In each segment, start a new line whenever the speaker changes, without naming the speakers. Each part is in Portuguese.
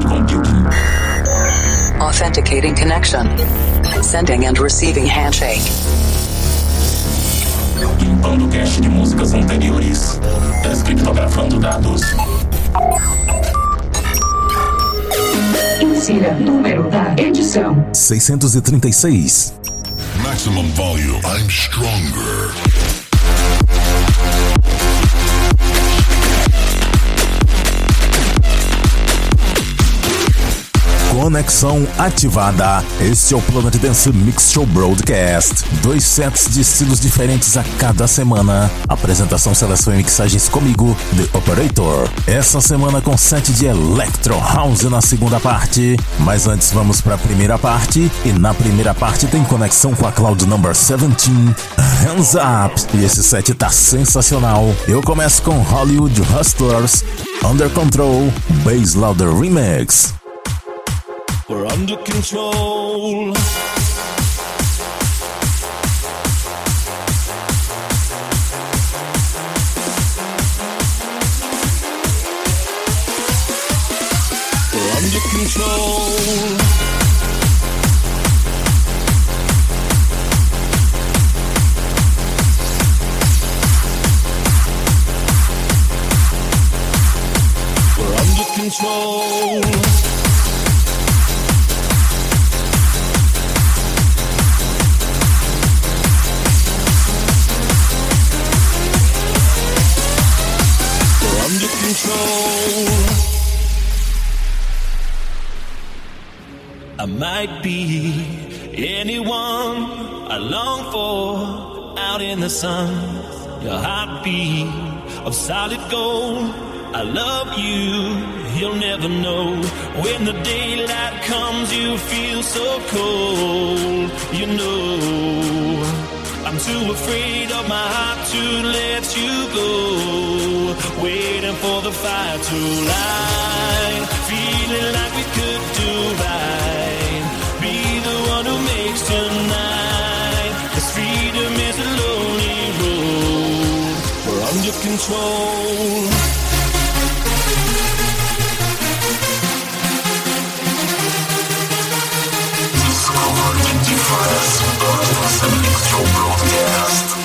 cloud computing.
Authenticating connection. Sending and receiving handshake.
Limpando cache de músicas anteriores. Descriptografando dados.
Insira número da edição:
636.
Maximum volume. I'm stronger.
Conexão ativada. Este é o Planet Dance Mix Show Broadcast. Dois sets de estilos diferentes a cada semana. Apresentação, seleção e mixagens comigo, The Operator. Essa semana com set de Electro House na segunda parte. Mas antes vamos para a primeira parte. E na primeira parte tem conexão com a Cloud Number 17, Hands Up. E esse set tá sensacional. Eu começo com Hollywood Hustlers, Under Control, Bass Louder Remix.
We're under control. I might be anyone I long for out in the sun. Your heartbeat of solid gold. I love you, you'll never know. When the daylight comes, you feel so cold. You know. I'm too afraid of my heart to let you go. Waiting for the fire to light. Feeling like we could do right. Be the one who makes tonight. Cause freedom is a lonely road. We're under control.
Podcast.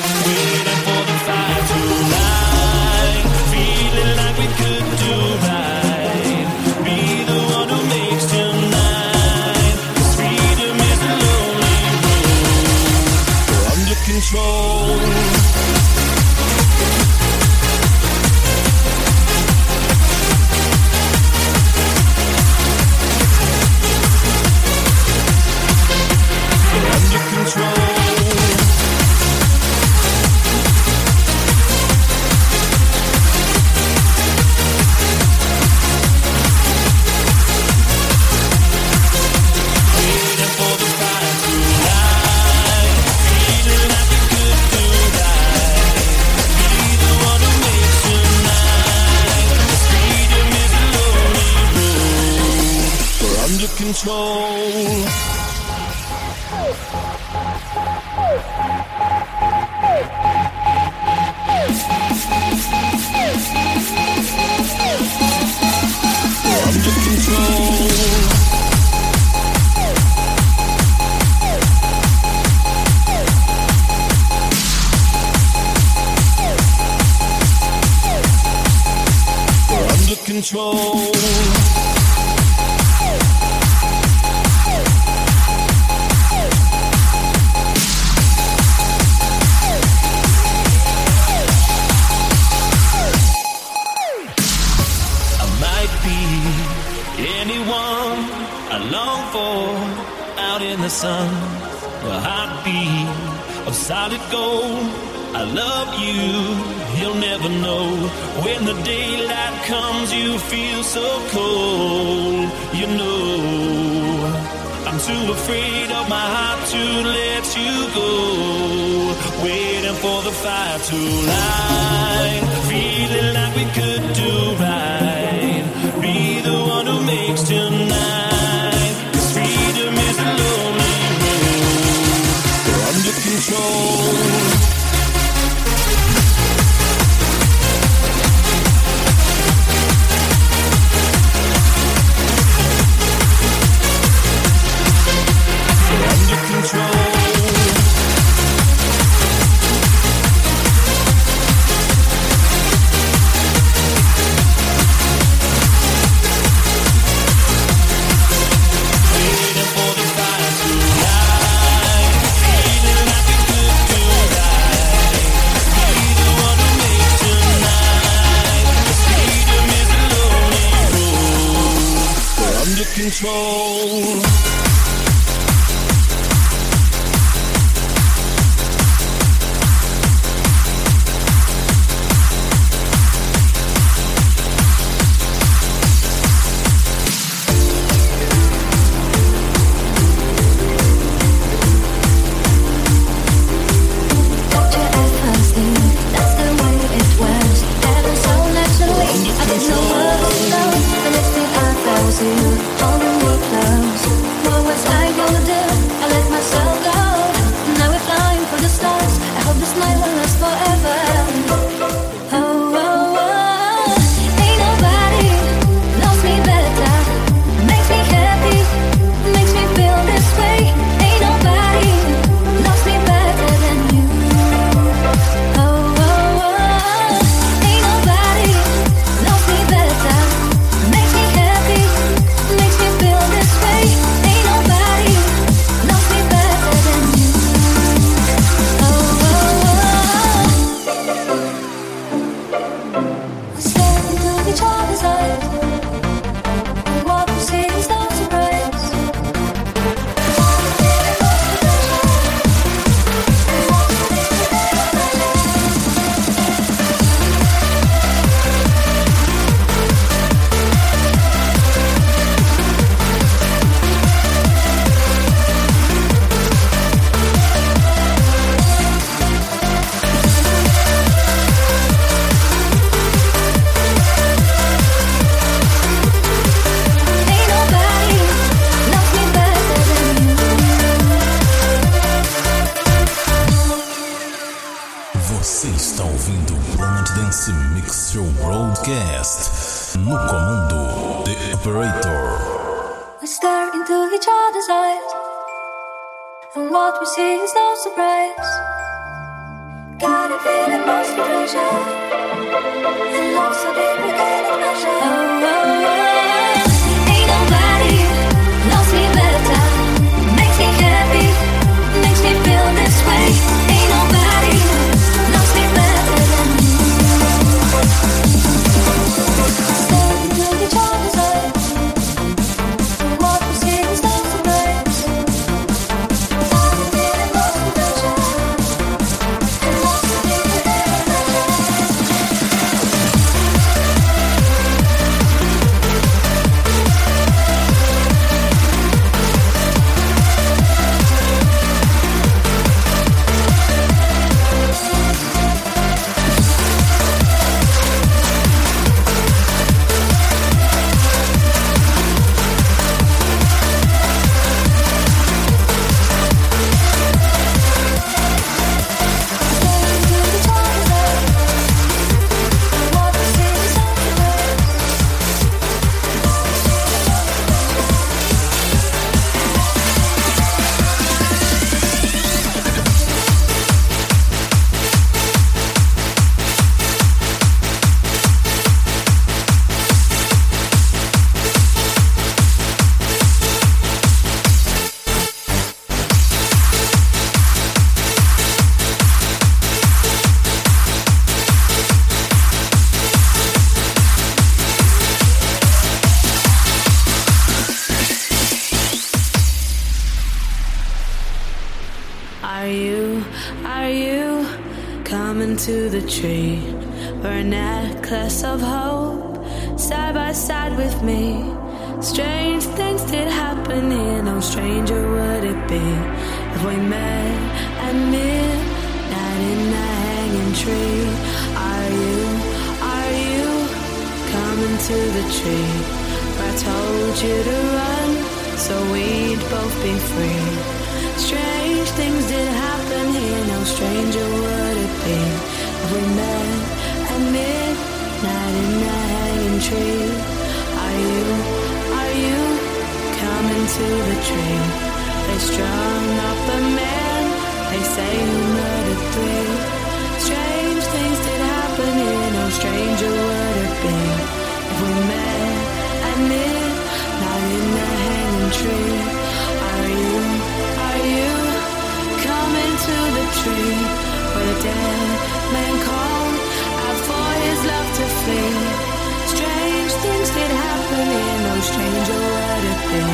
no stranger would have
been.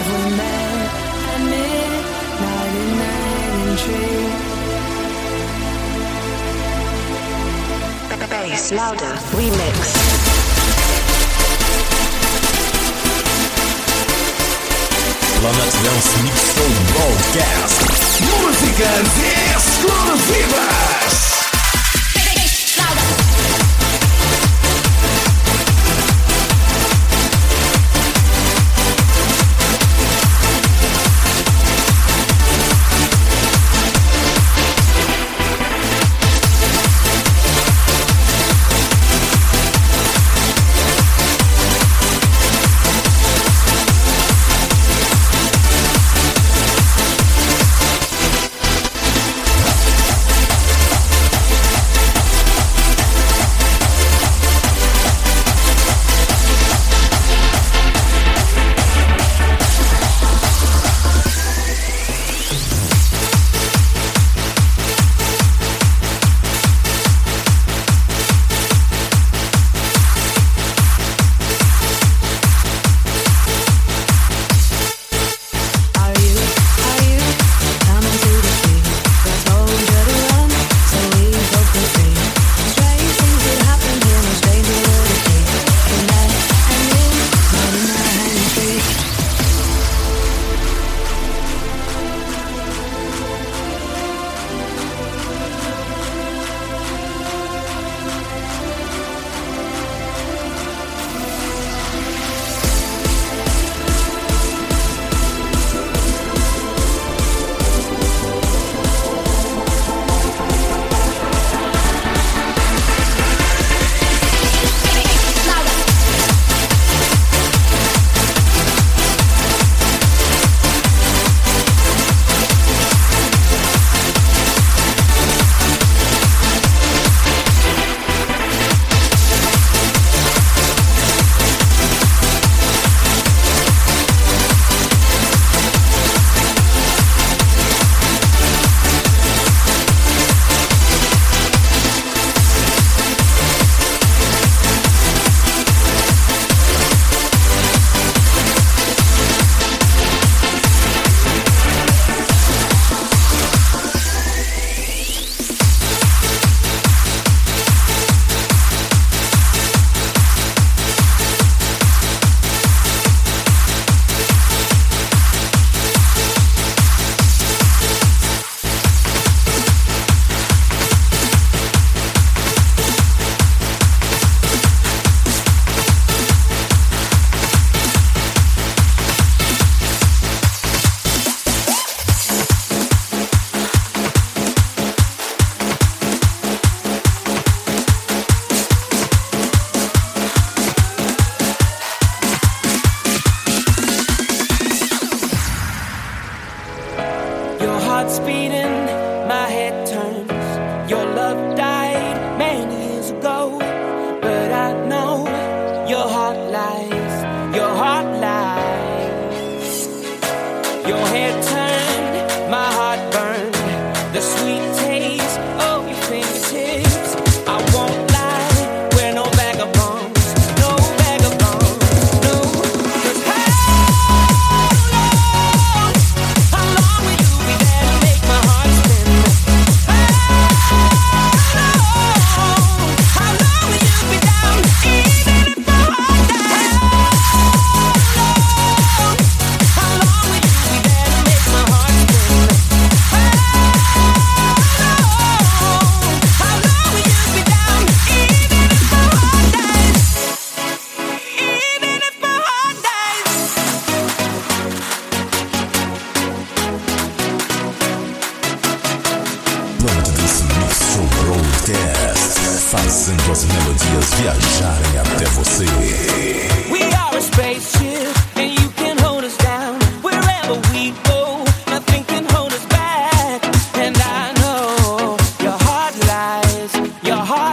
If we met at midnight in
louder, remix.
Broadcast.
Música 10!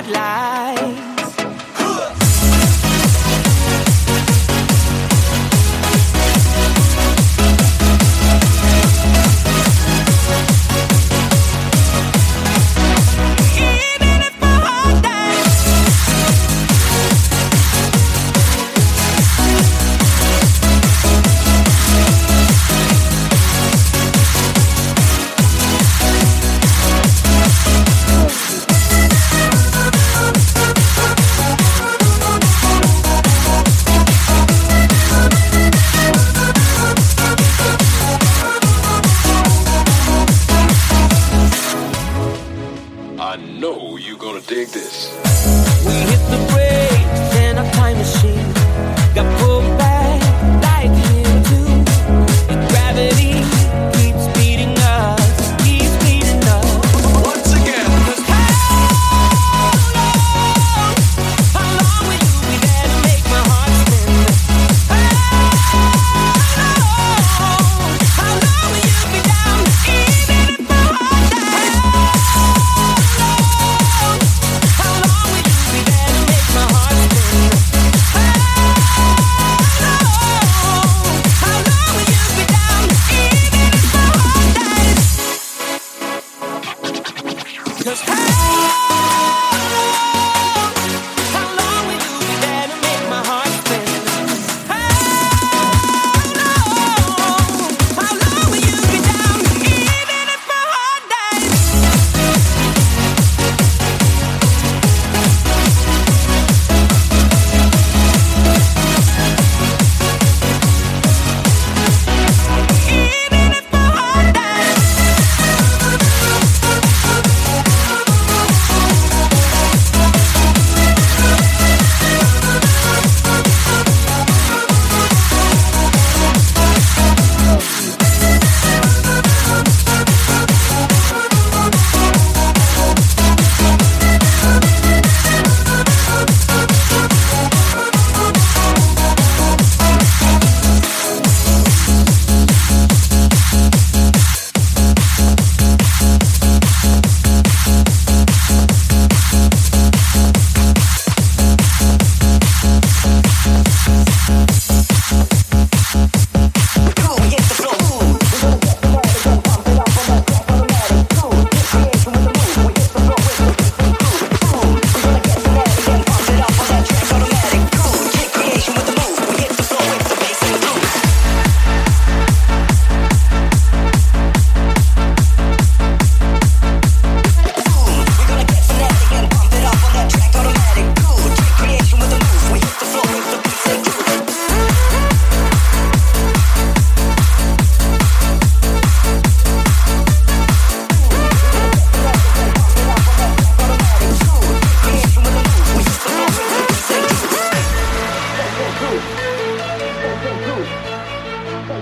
spotlight.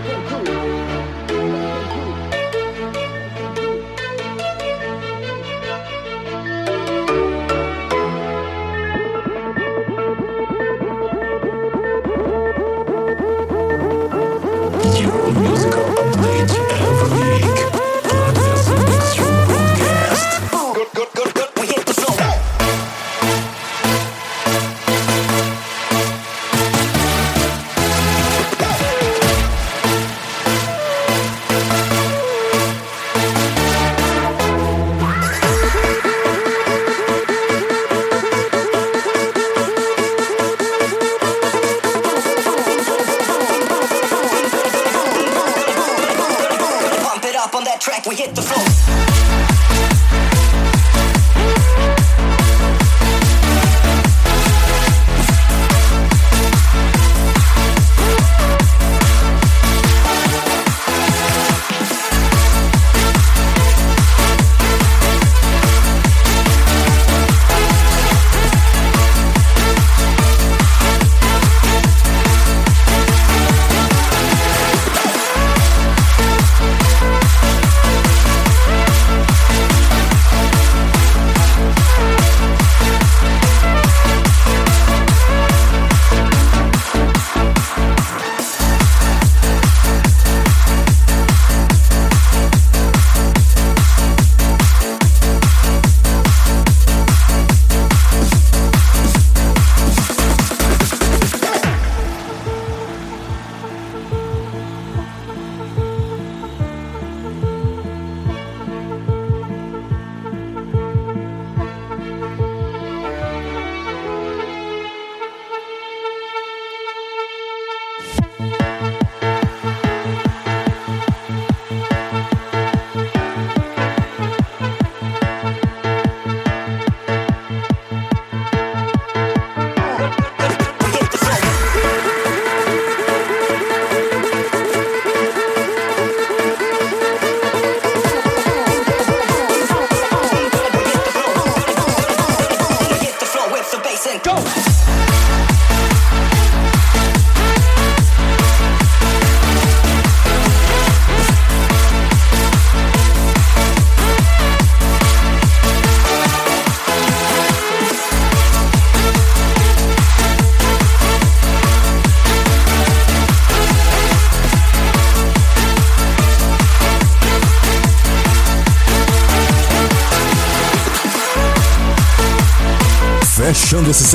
不可。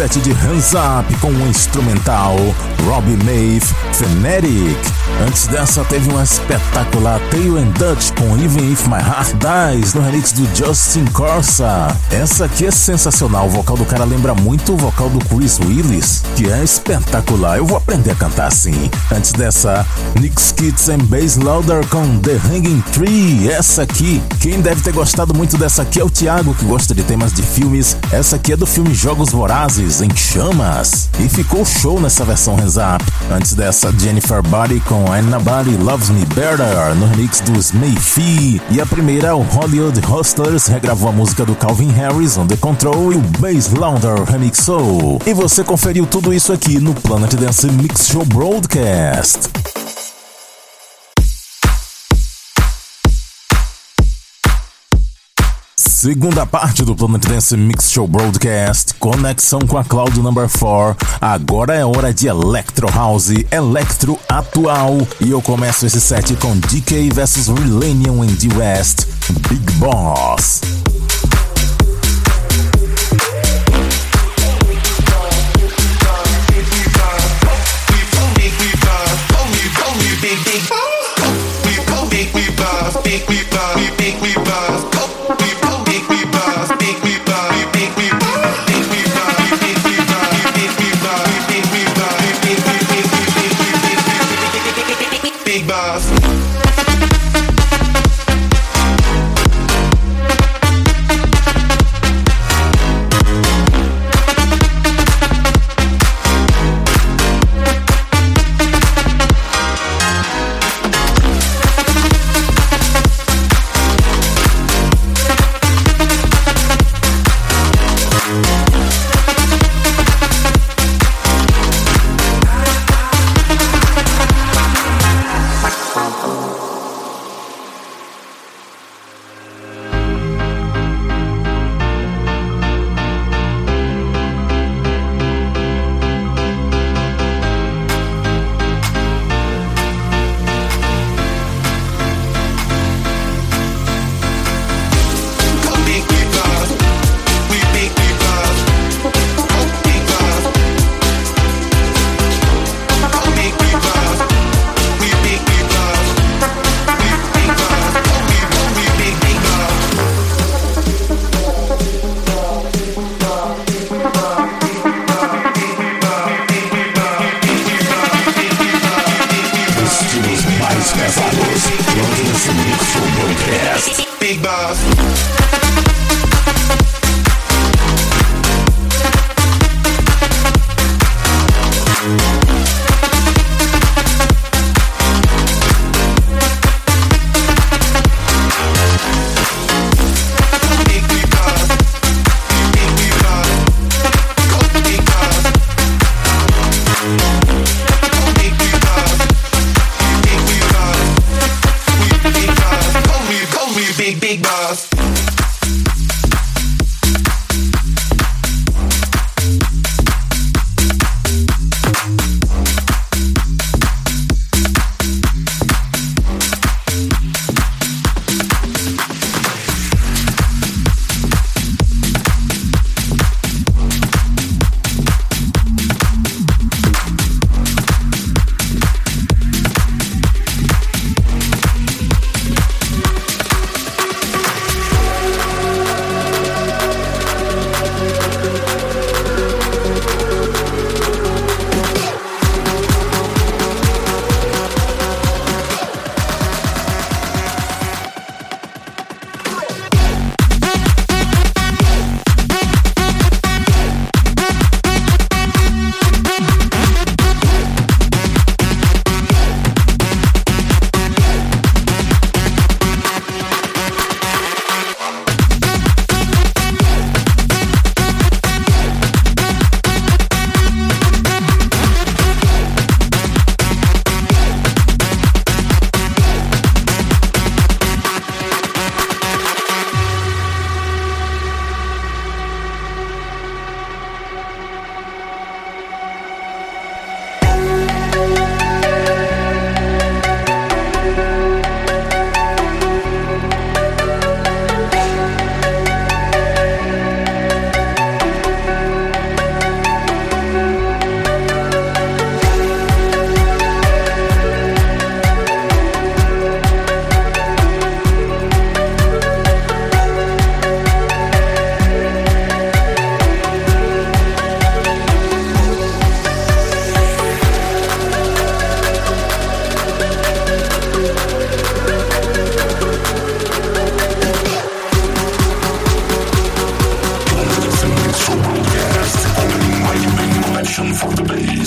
Set de Hands Up com o um instrumental Robbie Maeve Fanatic. Antes dessa teve uma espetacular Tail and Dutch com Even If My Heart Dies no remix do Justin Corsa. Essa aqui é sensacional, o vocal do cara lembra muito o vocal do Chris Willis, que é espetacular. Eu vou aprender a cantar assim. Antes dessa, Nick Skits and Bass Louder com The Hanging Tree. Essa aqui, quem deve ter gostado muito dessa aqui é o Thiago, que gosta de temas de filmes. Essa aqui é do filme Jogos Vorazes em Chamas. E ficou show nessa versão Up. Antes dessa, Jennifer Body com And Nobody Loves Me Better no remix dos Mayfee. E a primeira, é o Hollywood Hustlers regravou a música do Calvin Harris The Control e o Bass Lounder remixou. E você conferiu tudo isso aqui no Planet Dance Mix Show Broadcast. Segunda parte do Planet Dance Mix Show Broadcast, conexão com a Cloud Number 4. Agora é hora de Electro House, Electro atual. E eu começo esse set com DK vs Relanium in the West, Big Boss. Big, big, we, we, we, we, we, we, we, we,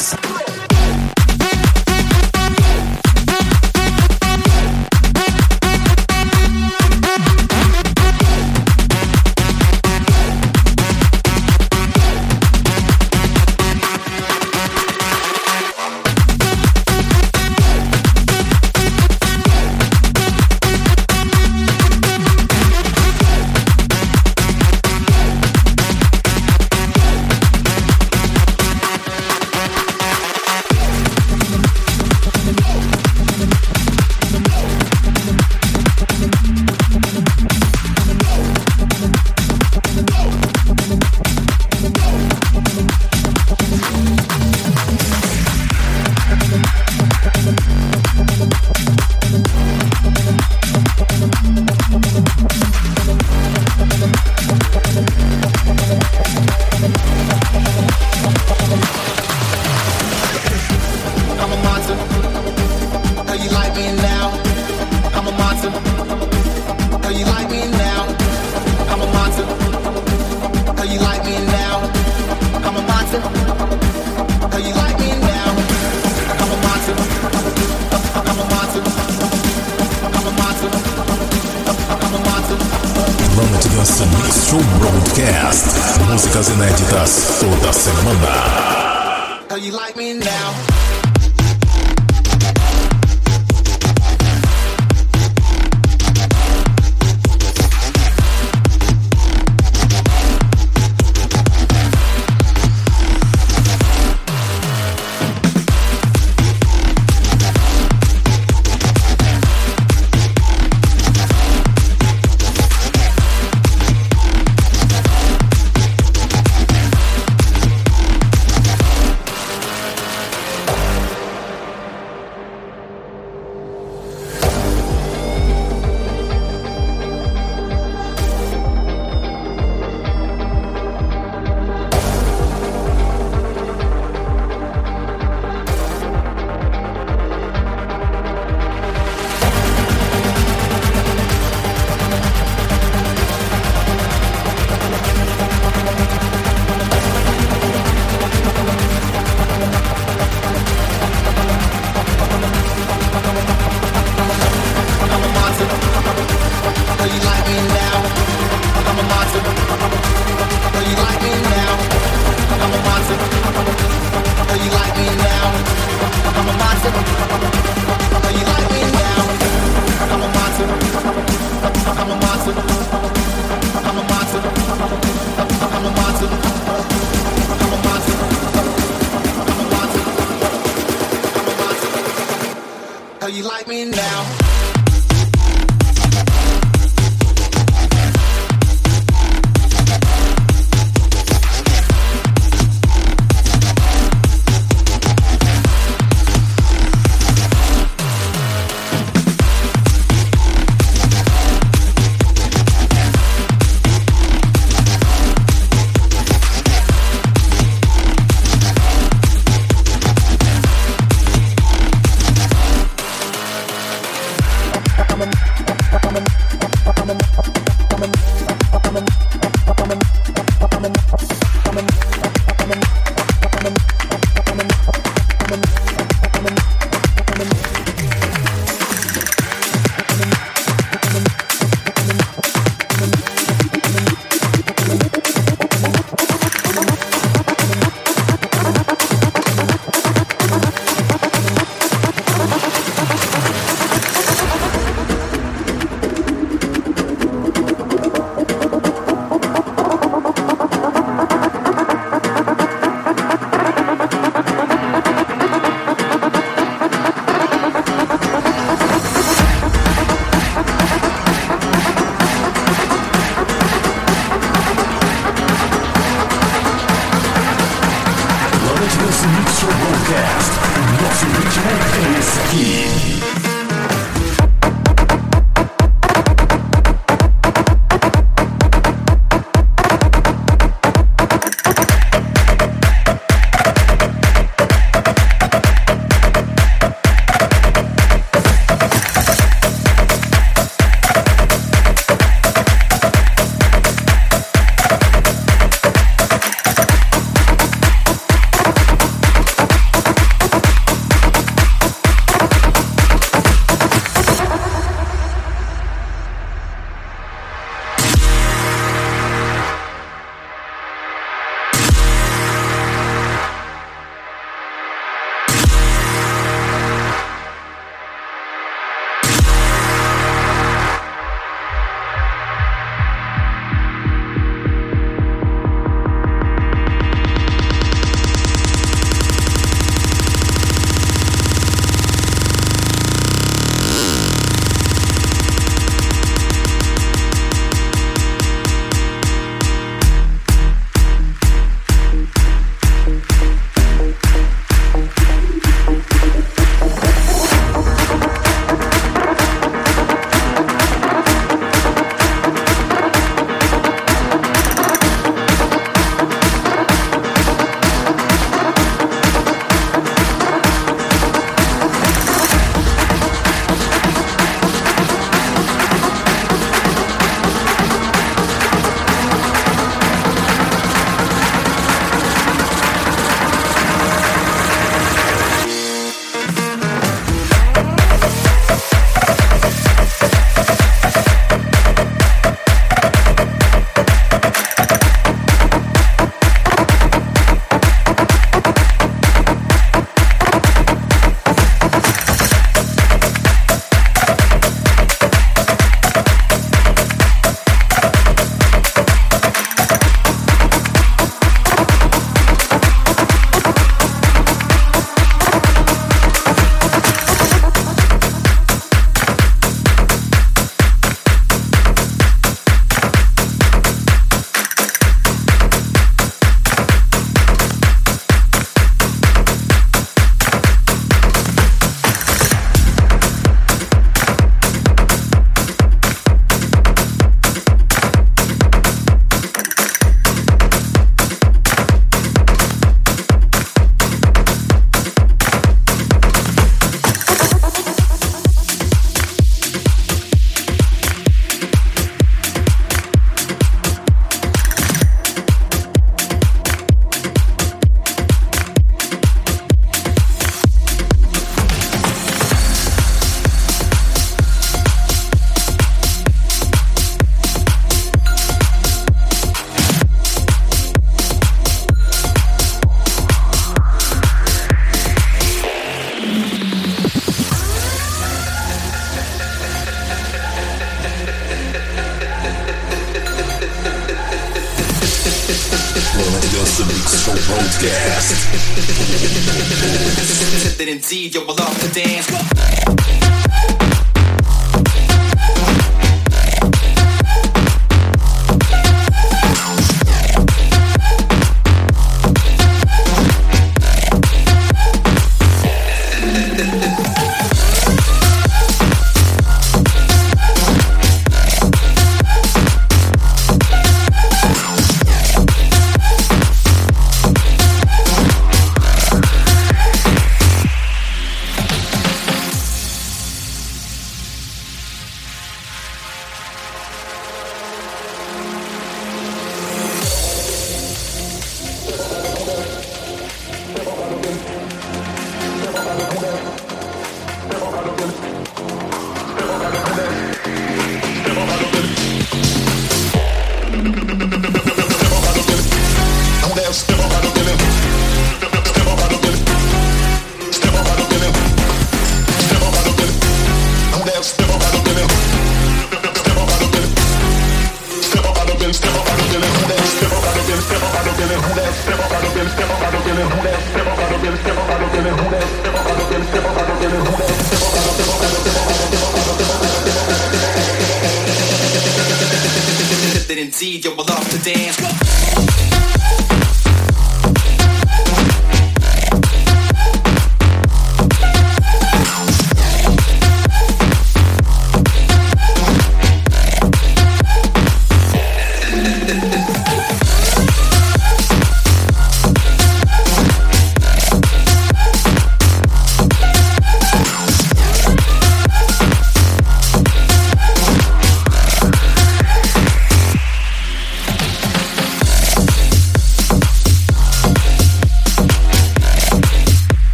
Peace.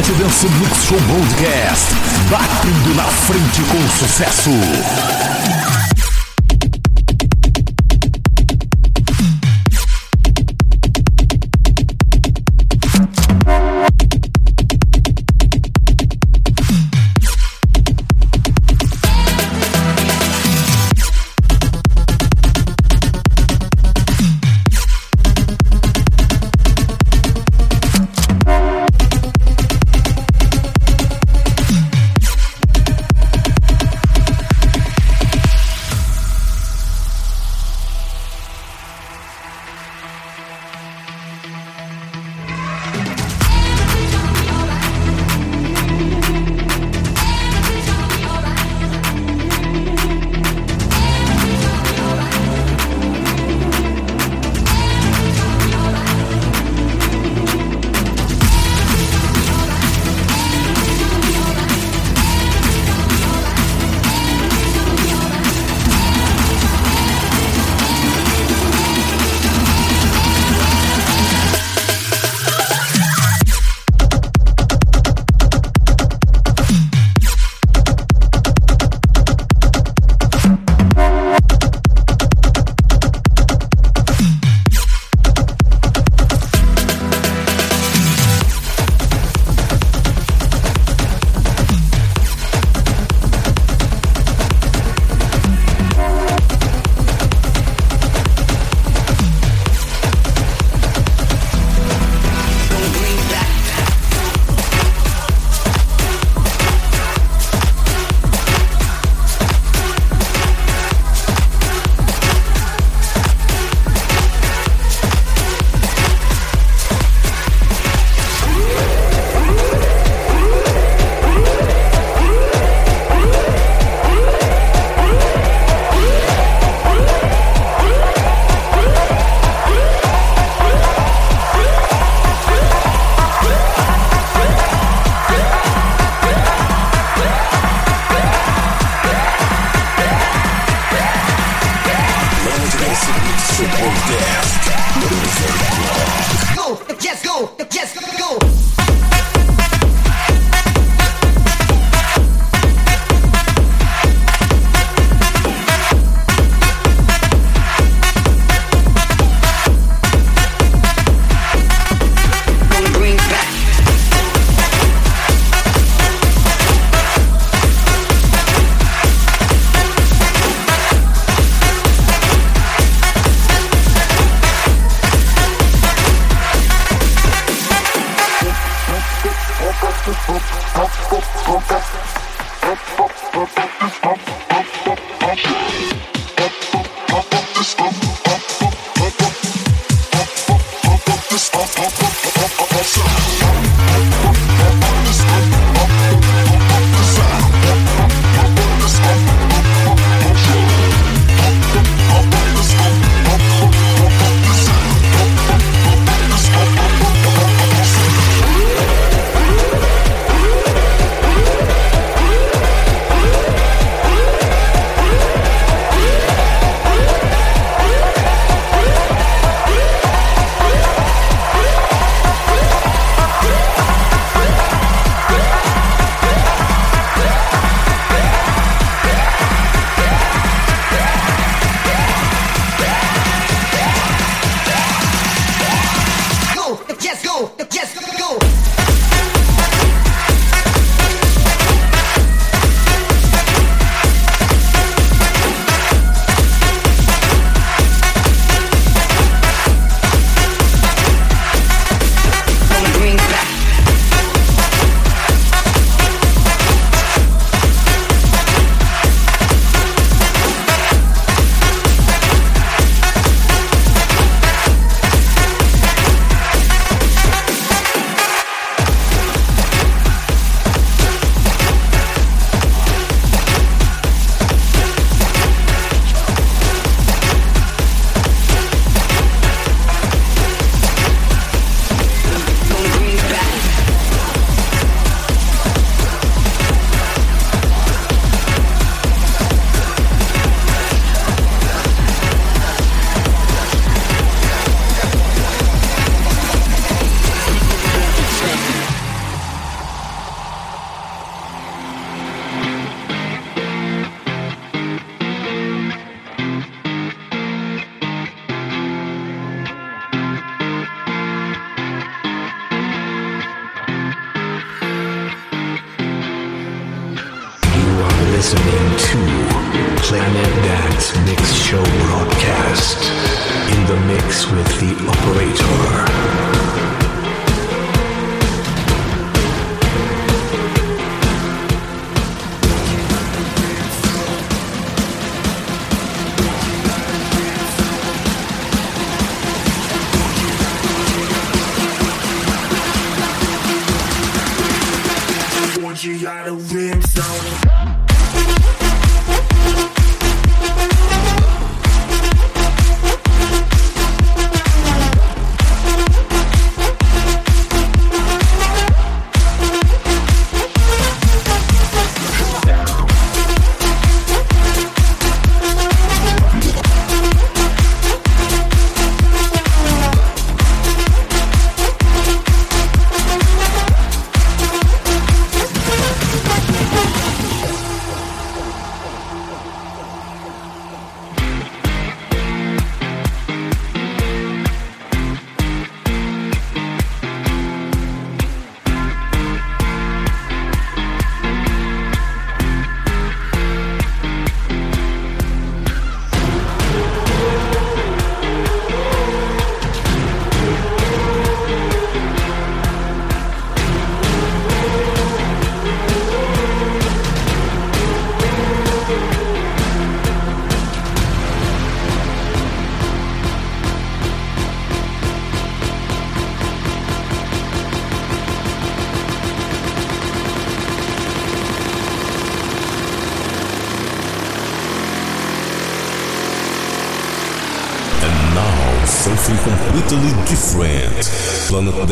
Planet Dance Show Broadcast, batendo na frente com sucesso.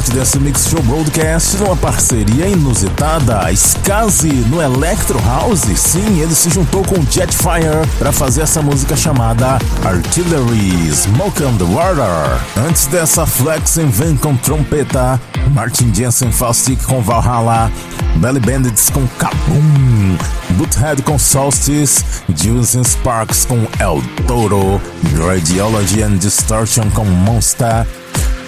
Planet Dance Mix Show Broadcast numa parceria inusitada, Skazi no Electro House. Sim, ele se juntou com Jetfire para fazer essa música chamada Artillery Smoke on the Water. Antes dessa, Flexen vem com trompeta, Martin Jensen Faustic com Valhalla, Belly Bandits com Kaboom, Boothead com Solstice, Juice Sparks com El Toro, Radiology and Distortion com Monster.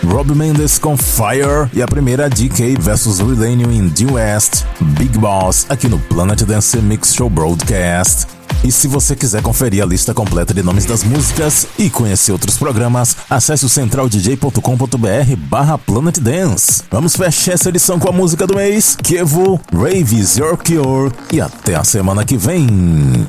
Rob Mendes com Fire e a primeira DK vs Millennium in The West, Big Boss, aqui no Planet Dance Mix Show Broadcast. E se você quiser conferir a lista completa de nomes das músicas e conhecer outros programas, acesse o centraldj.com.br barra Planet Dance. Vamos fechar essa edição com a música do mês, Kevo, Rave is Your Cure e até a semana que vem.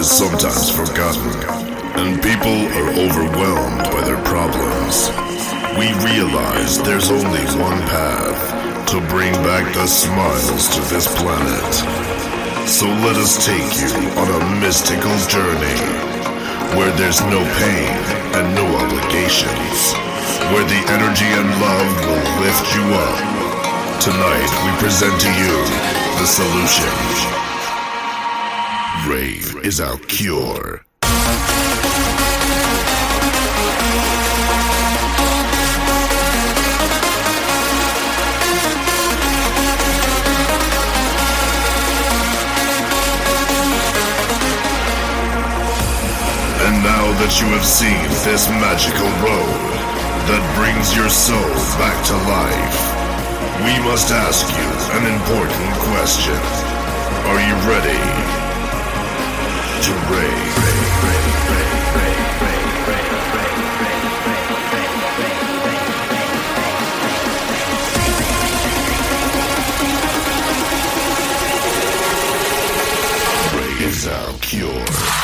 Is sometimes forgotten and people are overwhelmed by their problems, we realize there's only one path to bring back the smiles to this planet. So let us take you on a mystical journey where there's no pain and no obligations, where the energy and love will lift you up. Tonight we present to you the solution. Rave is our cure. And now that you have seen this magical road that brings your soul back to life, we must ask you an important question. Are you ready is our cure.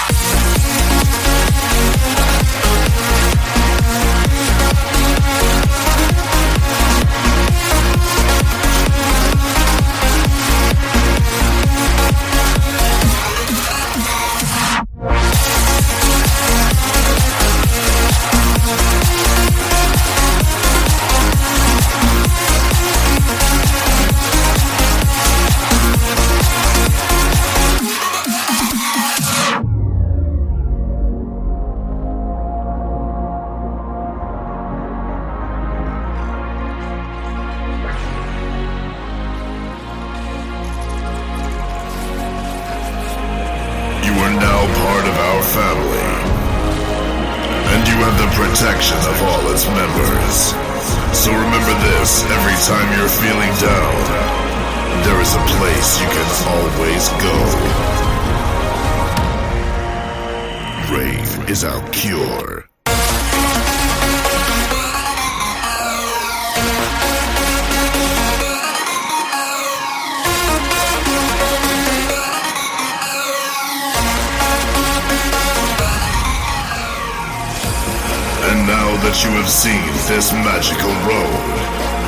That you have seen this magical road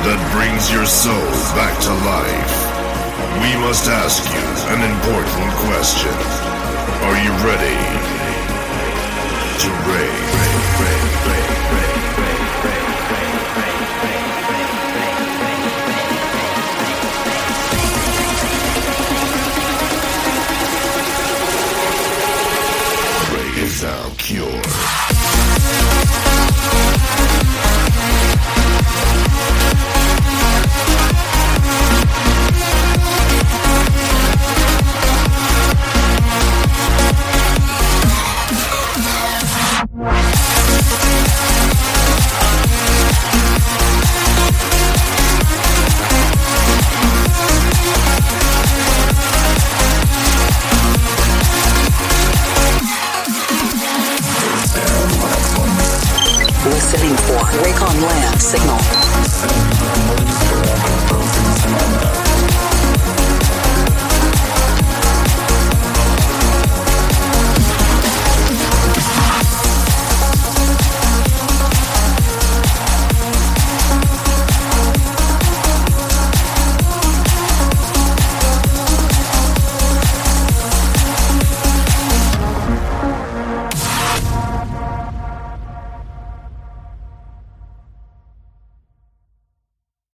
that brings your soul back to life, we must ask you an important question. Are you ready to? Reign is our cure.
signal.